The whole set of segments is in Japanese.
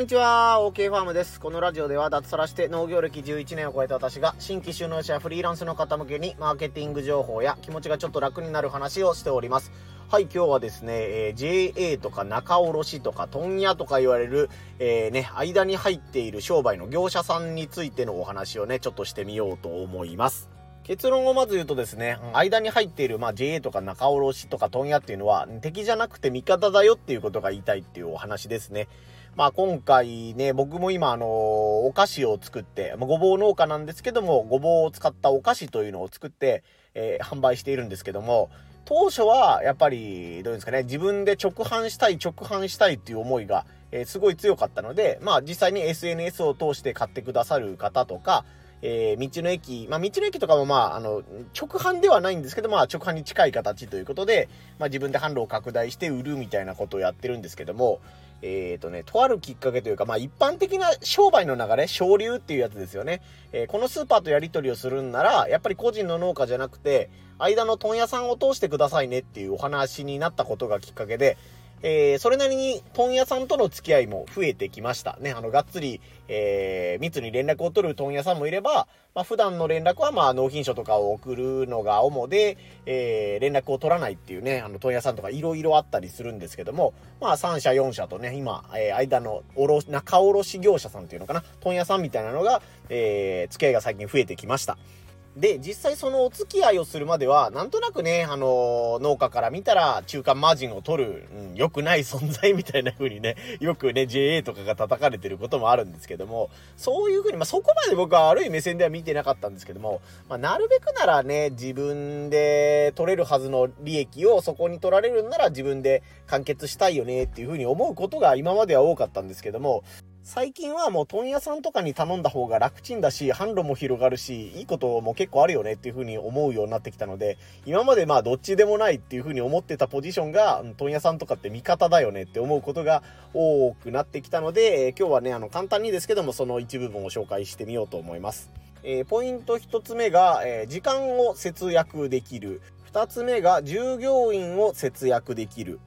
んにちは、OK ファームです。このラジオでは脱サラして農業歴11年を超えた私が新規収納者やフリーランスの方向けにマーケティング情報や気持ちがちょっと楽になる話をしております。はい、今日はですね、えー、JA とか仲卸とか問屋とか言われる、えー、ね、間に入っている商売の業者さんについてのお話をね、ちょっとしてみようと思います。結論をまず言うとですね、間に入っている、まあ、JA とか仲卸とか問屋っていうのは、敵じゃなくて味方だよっていうことが言いたいっていうお話ですね。まあ今回ね、僕も今あの、お菓子を作って、まあ、ごぼう農家なんですけども、ごぼうを使ったお菓子というのを作って、えー、販売しているんですけども、当初はやっぱり、どういうんですかね、自分で直販したい、直販したいっていう思いが、えー、すごい強かったので、まあ実際に SNS を通して買ってくださる方とか、えー、道の駅、まあ、道の駅とかもまあ、あの、直販ではないんですけど、まあ、直販に近い形ということで、まあ、自分で販路を拡大して売るみたいなことをやってるんですけども、えっ、ー、とね、とあるきっかけというか、まあ一般的な商売の流れ、省流っていうやつですよね。えー、このスーパーとやり取りをするんなら、やっぱり個人の農家じゃなくて、間の問屋さんを通してくださいねっていうお話になったことがきっかけで、えー、それなりに問屋さんとの付き合いも増えてきました。ね、あの、がっつり、えー、密に連絡を取る問屋さんもいれば、まあ、普段の連絡は、まあ、納品書とかを送るのが主で、えー、連絡を取らないっていうね、あの、問屋さんとかいろいろあったりするんですけども、まあ、3社4社とね、今、えー、間の、おろ、中卸業者さんっていうのかな、問屋さんみたいなのが、えー、付き合いが最近増えてきました。で、実際そのお付き合いをするまでは、なんとなくね、あの農家から見たら中間マージンを取る、うん、良くない存在みたいな風にね、よくね、JA とかが叩かれてることもあるんですけども、そういう風に、まあ、そこまで僕は悪い目線では見てなかったんですけども、まあ、なるべくならね、自分で取れるはずの利益をそこに取られるんなら自分で完結したいよねっていう風に思うことが今までは多かったんですけども、最近はもう問屋さんとかに頼んだ方が楽ちんだし、販路も広がるし、いいことも結構あるよねっていう風に思うようになってきたので、今までまあどっちでもないっていう風に思ってたポジションが、問屋さんとかって味方だよねって思うことが多くなってきたので、えー、今日はね、あの簡単にですけどもその一部分を紹介してみようと思います。えー、ポイント1つ目が、えー、時間を節約できる。2つ目が従業員を節約できる。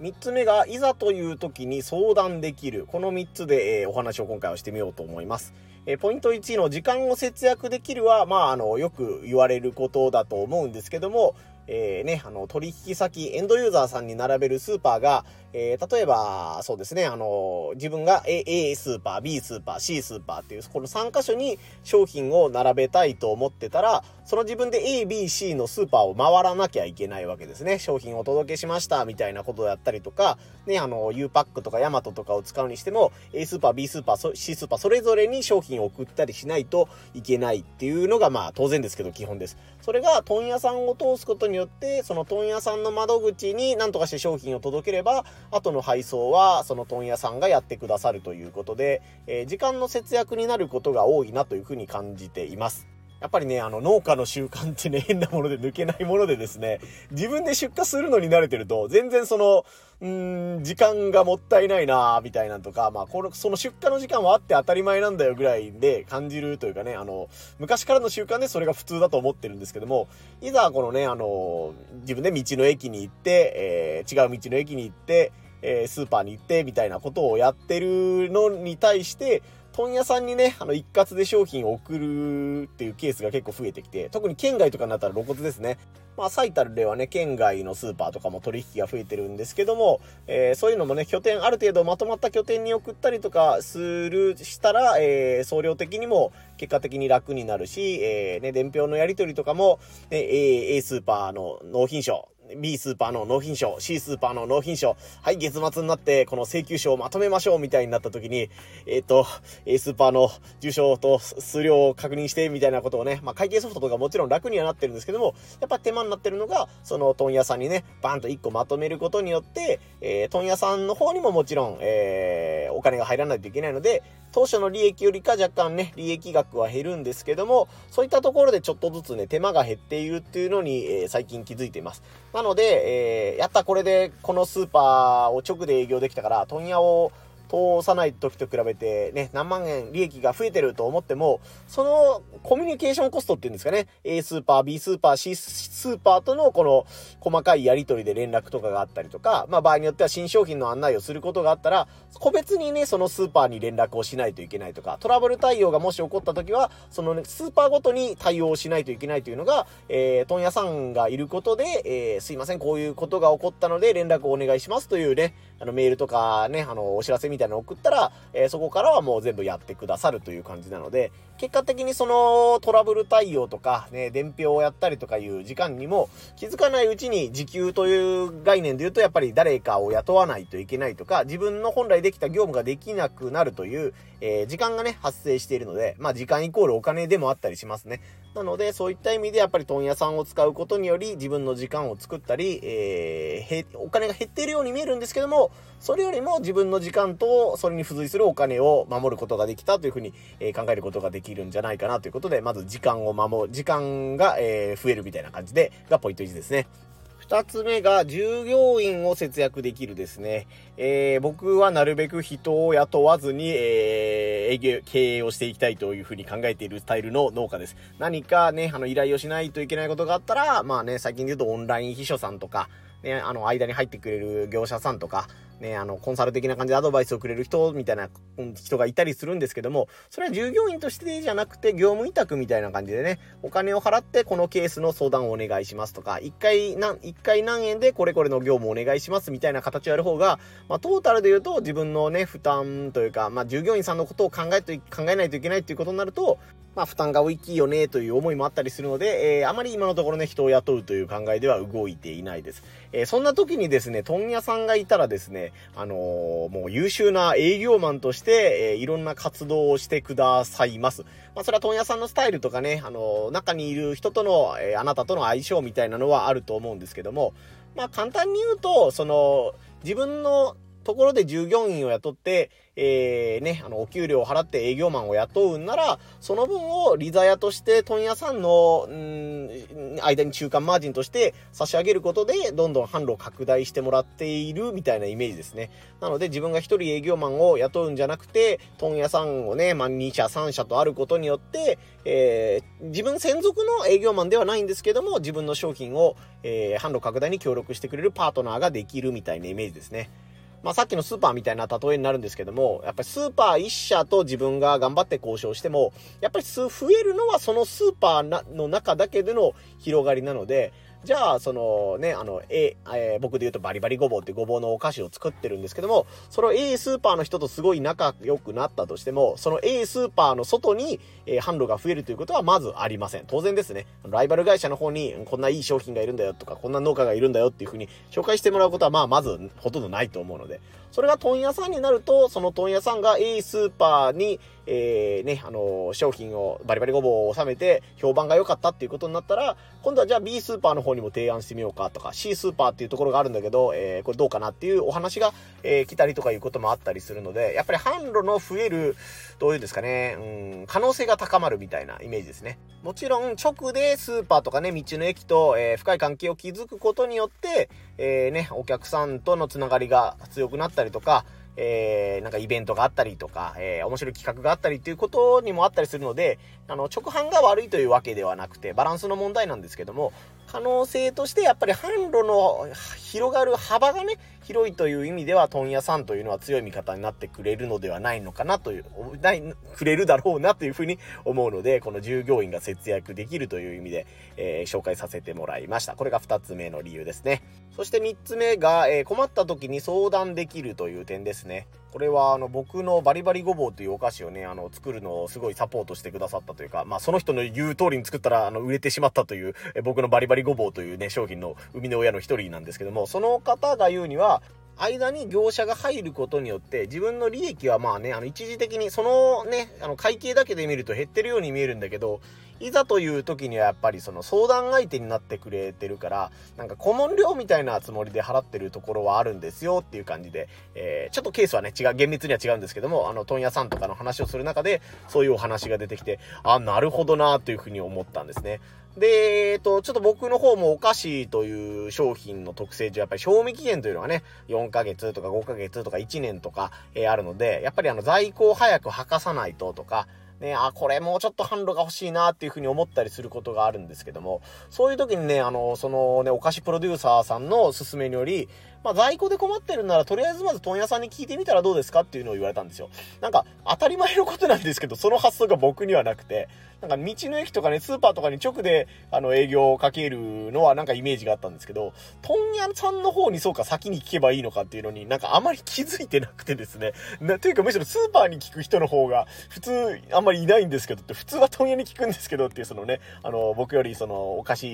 3つ目が、いざという時に相談できる。この3つで、えー、お話を今回はしてみようと思います。えー、ポイント1の時間を節約できるは、まあ、あの、よく言われることだと思うんですけども、えー、ね、あの、取引先、エンドユーザーさんに並べるスーパーが、えー、例えば、そうですね、あの、自分が A, A スーパー、B スーパー、C スーパーっていう、この3箇所に商品を並べたいと思ってたら、その自分で A、B、C のスーパーを回らなきゃいけないわけですね。商品をお届けしました、みたいなことをやったりとか、ね、あの、U パックとかヤマトとかを使うにしても、A スーパー、B スーパー、C スーパー、それぞれに商品を送ったりしないといけないっていうのが、まあ、当然ですけど、基本です。それが、問屋さんを通すことによって、その問屋さんの窓口に何とかして商品を届ければ、後の配送はその問屋さんがやってくださるということで、えー、時間の節約になることが多いなというふうに感じています。やっぱりね、あの、農家の習慣ってね、変なもので抜けないものでですね、自分で出荷するのに慣れてると、全然その、うーん、時間がもったいないなみたいなんとか、まあ、この、その出荷の時間はあって当たり前なんだよぐらいで感じるというかね、あの、昔からの習慣でそれが普通だと思ってるんですけども、いざこのね、あの、自分で道の駅に行って、えー、違う道の駅に行って、えー、スーパーに行ってみたいなことをやってるのに対して、問屋さんにね、あの、一括で商品を送るっていうケースが結構増えてきて、特に県外とかになったら露骨ですね。まあ、最たるではね、県外のスーパーとかも取引が増えてるんですけども、えー、そういうのもね、拠点、ある程度まとまった拠点に送ったりとかする、したら、えー、送料的にも結果的に楽になるし、えー、ね、伝票のやり取りとかも、ね、A, A スーパーの納品書、B スーパーの納品書、C スーパーの納品書、はい、月末になってこの請求書をまとめましょうみたいになった時に、えっ、ー、と、A スーパーの住所と数量を確認してみたいなことをね、まあ会計ソフトとかもちろん楽にはなってるんですけども、やっぱ手間になってるのが、その問屋さんにね、バーンと1個まとめることによって、えー、問屋さんの方にももちろん、えー、お金が入らないといけないので、当初の利益よりか若干ね、利益額は減るんですけども、そういったところでちょっとずつね、手間が減っているっていうのに、えー、最近気づいています。なので、えー、やったこれでこのスーパーを直で営業できたから、問屋を通さない時と比べてね、何万円利益が増えてると思っても、そのコミュニケーションコストっていうんですかね、A スーパー、B スーパー、C スーパーとのこの細かいやり取りで連絡とかがあったりとか、まあ場合によっては新商品の案内をすることがあったら、個別にね、そのスーパーに連絡をしないといけないとか、トラブル対応がもし起こった時は、そのね、スーパーごとに対応しないといけないというのが、えー、問屋さんがいることで、えー、すいません、こういうことが起こったので連絡をお願いしますというね、あのメールとかね、あの、お知らせみたいなの送ったら、えー、そこからはもう全部やってくださるという感じなので、結果的にそのトラブル対応とか、ね、伝票をやったりとかいう時間にも気づかないうちに時給という概念で言うとやっぱり誰かを雇わないといけないとか、自分の本来できた業務ができなくなるという、えー、時間がね、発生しているので、まあ時間イコールお金でもあったりしますね。なので、そういった意味でやっぱり問屋さんを使うことにより自分の時間を作ったり、えー、お金が減っているように見えるんですけども、それよりも自分の時間とそれに付随するお金を守ることができたというふうに、え考えることができるんじゃないかなということで、まず時間を守る、時間が、え増えるみたいな感じで、がポイント1ですね。二つ目が、従業員を節約できるですね。えー、僕はなるべく人を雇わずに、えー、営業、経営をしていきたいというふうに考えているスタイルの農家です。何かね、あの、依頼をしないといけないことがあったら、まあね、最近で言うとオンライン秘書さんとか、ね、あの、間に入ってくれる業者さんとか、ね、あの、コンサル的な感じでアドバイスをくれる人みたいな人がいたりするんですけども、それは従業員としてじゃなくて業務委託みたいな感じでね、お金を払ってこのケースの相談をお願いしますとか、一回何、一回何円でこれこれの業務をお願いしますみたいな形をやる方が、まあ、トータルで言うと自分のね、負担というか、まあ、従業員さんのことを考えと、考えないといけないっていうことになると、まあ、負担が大きいよねという思いもあったりするので、えー、あまり今のところね、人を雇うという考えでは動いていないです。えー、そんな時にですね、問屋さんがいたらですね、あのー、もう優秀な営業マンとして、えいろんな活動をしてくださいます。まあ、それは問屋さんのスタイルとかね、あの中にいる人との、えあなたとの相性みたいなのはあると思うんですけども、まあ、簡単に言うと、その、自分のところで従業員を雇って、えー、ね、あの、お給料を払って営業マンを雇うんなら、その分をリザヤとして問屋さんの、ん間に中間マージンとして差し上げることで、どんどん販路を拡大してもらっているみたいなイメージですね。なので自分が一人営業マンを雇うんじゃなくて、問屋さんをね、まあ、2社3社とあることによって、えー、自分専属の営業マンではないんですけども、自分の商品を、えー、販路拡大に協力してくれるパートナーができるみたいなイメージですね。まあ、さっきのスーパーみたいな例えになるんですけども、やっぱりスーパー1社と自分が頑張って交渉しても、やっぱり増えるのはそのスーパーの中だけでの広がりなので、じゃあ、そのね、あの、A、えー、僕で言うとバリバリごぼうってごぼうのお菓子を作ってるんですけども、その A スーパーの人とすごい仲良くなったとしても、その A スーパーの外に、えー、販路が増えるということはまずありません。当然ですね。ライバル会社の方に、こんないい商品がいるんだよとか、こんな農家がいるんだよっていうふうに紹介してもらうことは、まあ、まずほとんどないと思うので、それが問屋さんになると、その問屋さんが A スーパーに、えー、ね、あの、商品をバリバリごぼうを収めて評判が良かったっていうことになったら、今度はじゃあ B スーパーの方にも提案してみようかとか、C スーパーっていうところがあるんだけど、えー、これどうかなっていうお話が、えー、来たりとかいうこともあったりするので、やっぱり販路の増える、どういうんですかね、うん、可能性が高まるみたいなイメージですね。もちろん直でスーパーとかね、道の駅と、えー、深い関係を築くことによって、えー、ね、お客さんとのつながりが強くなったりとか、えー、なんかイベントがあったりとか、えー、面白い企画があったりっていうことにもあったりするので、あの、直販が悪いというわけではなくて、バランスの問題なんですけども、可能性としてやっぱり販路の広がる幅がね、広いという意味では問屋さんというのは強い味方になってくれるのではないのかなという、ない、くれるだろうなというふうに思うので、この従業員が節約できるという意味で、えー、紹介させてもらいました。これが2つ目の理由ですね。そして3つ目が、えー、困った時に相談できるという点ですね。これはあの僕のバリバリごぼうというお菓子をね、あの作るのをすごいサポートしてくださったというか、まあその人の言う通りに作ったらあの売れてしまったという、え僕のバリバリごぼうというね、商品の生みの親の一人なんですけども、その方が言うには、間に業者が入ることによって、自分の利益はまあね、あの一時的に、そのね、あの会計だけで見ると減ってるように見えるんだけど、いざという時にはやっぱりその相談相手になってくれてるから、なんか顧問料みたいなつもりで払ってるところはあるんですよっていう感じで、えー、ちょっとケースはね、違う、厳密には違うんですけども、あの、問屋さんとかの話をする中で、そういうお話が出てきて、あ、なるほどなというふうに思ったんですね。で、えっと、ちょっと僕の方もお菓子という商品の特性上、やっぱり賞味期限というのはね、4ヶ月とか5ヶ月とか1年とか、えー、あるので、やっぱりあの在庫を早く履かさないととか、ね、あ、これもうちょっと販路が欲しいなっていうふうに思ったりすることがあるんですけども、そういう時にね、あの、そのね、お菓子プロデューサーさんの勧めにより、まあ、在庫で困ってるなら、とりあえずまず問屋さんに聞いてみたらどうですかっていうのを言われたんですよ。なんか、当たり前のことなんですけど、その発想が僕にはなくて、なんか道の駅とかね、スーパーとかに直で、あの、営業をかけるのはなんかイメージがあったんですけど、問屋さんの方にそうか先に聞けばいいのかっていうのになんかあまり気づいてなくてですね。な、というかむしろスーパーに聞く人の方が普通あんまりいないんですけどって、普通は問屋に聞くんですけどっていうそのね、あの、僕よりその、お菓子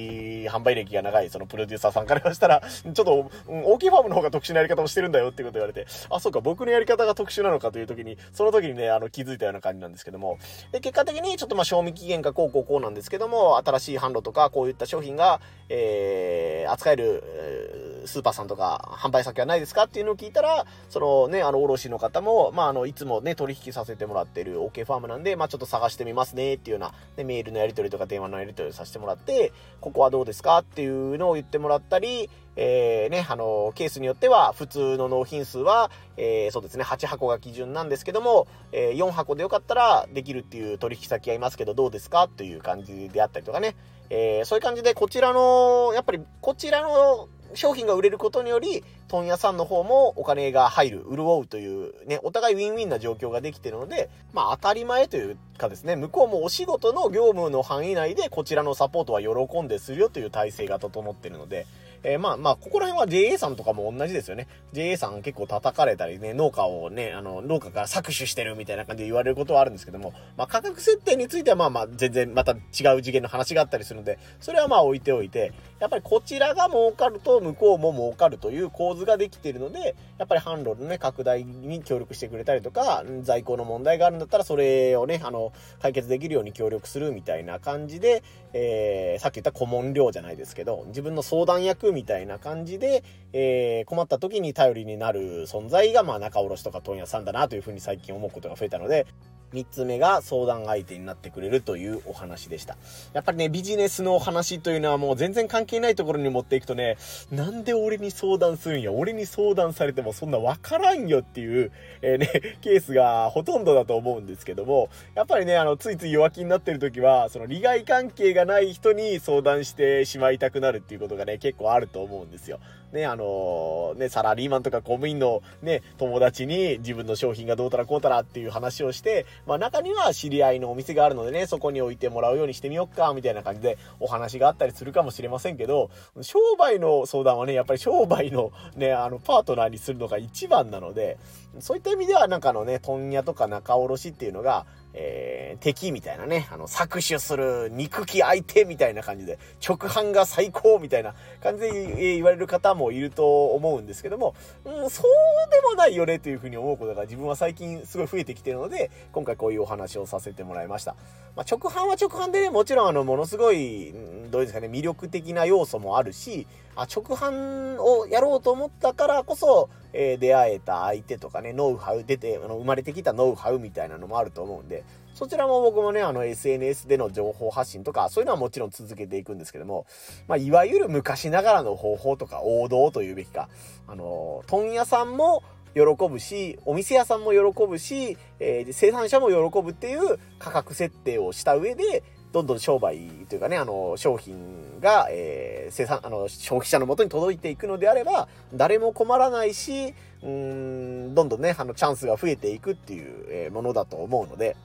販売歴が長いそのプロデューサーさんからしたら、ちょっと、大きいファームの方が特殊なやり方をしてるんだよっていうこと言われて、あ、そうか、僕のやり方が特殊なのかという時に、その時にね、あの、気づいたような感じなんですけども、で、結果的にちょっとまあ、賞味期限がこうこうこうなんですけども、新しい販路とか、こういった商品が、えー、扱える、えー、スーパーさんとか、販売先はないですかっていうのを聞いたら、そのね、あの、卸の方も、まあ、あの、いつもね、取引させてもらってる OK ファームなんで、まあ、ちょっと探してみますねっていうような、ね、メールのやり取りとか電話のやり取りをさせてもらって、ここはどうですかっていうのを言ってもらったり、えー、ね、あの、ケースによっては、普通の納品数は、えー、そうですね、8箱が基準なんですけども、えー、4箱でよかったらできるっていう取引先がいますけど、どうですかという感じであったりとかね、えー、そういう感じで、こちらの、やっぱり、こちらの商品が売れることにより、問屋さんの方もお金が入る、潤うという、ね、お互いウィンウィンな状況ができてるので、まあ当たり前というかですね、向こうもお仕事の業務の範囲内でこちらのサポートは喜んでするよという体制が整ってるので、えー、まあまあ、ここら辺は JA さんとかも同じですよね。JA さん結構叩かれたりね、農家をね、あの、農家から搾取してるみたいな感じで言われることはあるんですけども、まあ価格設定についてはまあまあ全然また違う次元の話があったりするので、それはまあ置いておいて、やっぱりこちらが儲かると向こうも儲かるという構図ができているので、やっぱり販路のね、拡大に協力してくれたりとか、在庫の問題があるんだったらそれをね、あの、解決できるように協力するみたいな感じで、えー、さっき言った顧問料じゃないですけど、自分の相談役みたいな感じで、えー、困った時に頼りになる存在が、まあ、仲卸とか問屋さんだなというふうに最近思うことが増えたので、3つ目が相談相手になってくれるというお話でした。やっぱりね、ビジネスのお話というのはもう全然関係ないところに持っていくとね、なんで俺に相談するんや、俺に相談されてもそんなわからんよっていう、えー、ね、ケースがほとんどだと思うんですけども、やっぱりね、あの、ついつい弱気になってる時は、その利害関係がない人に相談してしまいたくなるっていうことがね、結構あると思うんですよ。ね、あの、ね、サラリーマンとか公務員のね、友達に自分の商品がどうたらこうたらっていう話をして、まあ中には知り合いのお店があるのでね、そこに置いてもらうようにしてみよっか、みたいな感じでお話があったりするかもしれませんけど、商売の相談はね、やっぱり商売のね、あの、パートナーにするのが一番なので、そういった意味ではなんかのね、問屋とか仲卸っていうのが、えー、敵みたいなね、あの、搾取する憎き相手みたいな感じで、直販が最高みたいな感じで言われる方ももいると思うんですけども、うん、そうでもないよねというふうに思うことが自分は最近すごい増えてきてるので、今回こういうお話をさせてもらいました。まあ、直販は直販でね、もちろんあの、ものすごい、どうですかね、魅力的な要素もあるし、あ、直販をやろうと思ったからこそ、えー、出会えた相手とかね、ノウハウ出て、あの、生まれてきたノウハウみたいなのもあると思うんで、そちらも僕もね、あの SNS での情報発信とか、そういうのはもちろん続けていくんですけども、まあ、いわゆる昔ながらの方法とか王道というべきか、あの、問屋さんも喜ぶし、お店屋さんも喜ぶし、えー、生産者も喜ぶっていう価格設定をした上で、どんどん商売というかね、あの、商品が、えー、生産、あの、消費者のもとに届いていくのであれば、誰も困らないし、うん、どんどんね、あの、チャンスが増えていくっていう、えー、ものだと思うので、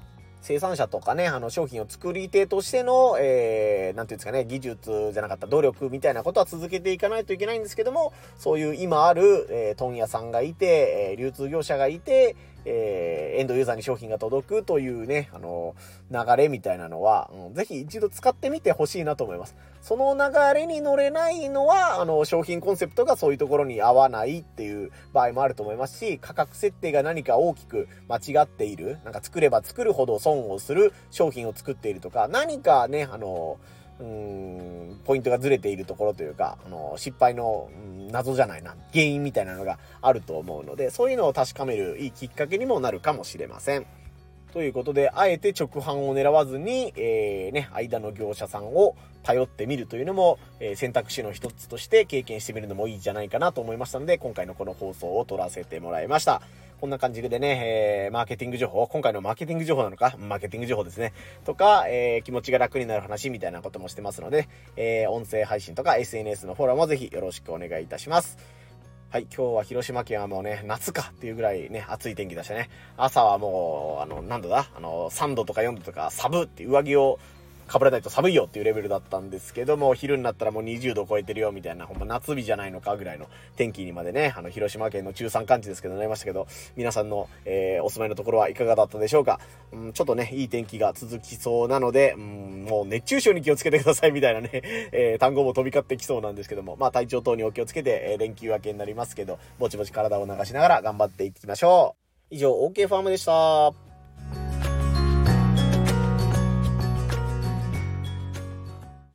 生産者とかね、あの商品を作り手としての、えー、なんていうんですかね、技術じゃなかった努力みたいなことは続けていかないといけないんですけども、そういう今ある、えー、問屋さんがいて、えー、流通業者がいて、えー、エンドユーザーに商品が届くというね、あの流れみたいなのは、うん、ぜひ一度使ってみてほしいなと思います。その流れに乗れないのは、あの、商品コンセプトがそういうところに合わないっていう場合もあると思いますし、価格設定が何か大きく間違っている、なんか作れば作るほど損をする商品を作っているとか、何かね、あの、うん、ポイントがずれているところというか、あの、失敗の、うん、謎じゃないな、原因みたいなのがあると思うので、そういうのを確かめるいいきっかけにもなるかもしれません。ということで、あえて直販を狙わずに、えー、ね、間の業者さんを頼ってみるというのも、えー、選択肢の一つとして経験してみるのもいいんじゃないかなと思いましたので、今回のこの放送を撮らせてもらいました。こんな感じでね、えー、マーケティング情報、今回のマーケティング情報なのか、マーケティング情報ですね。とか、えー、気持ちが楽になる話みたいなこともしてますので、えー、音声配信とか SNS のフォローもぜひよろしくお願いいたします。はい、今日は広島県はもうね、夏かっていうぐらいね、暑い天気でしたね。朝はもう、あの、何度だあの、3度とか4度とかサブって上着をかぶらないと寒いよっていうレベルだったんですけども、昼になったらもう20度超えてるよみたいな、ほんま夏日じゃないのかぐらいの天気にまでね、あの、広島県の中山間地ですけどなりましたけど、皆さんの、えー、お住まいのところはいかがだったでしょうか。うん、ちょっとね、いい天気が続きそうなので、うん、もう熱中症に気をつけてくださいみたいなね、えー、単語も飛び交ってきそうなんですけども、まあ体調等にお気をつけて、えー、連休明けになりますけど、ぼちぼち体を流しながら頑張っていきましょう。以上、OK ファームでした。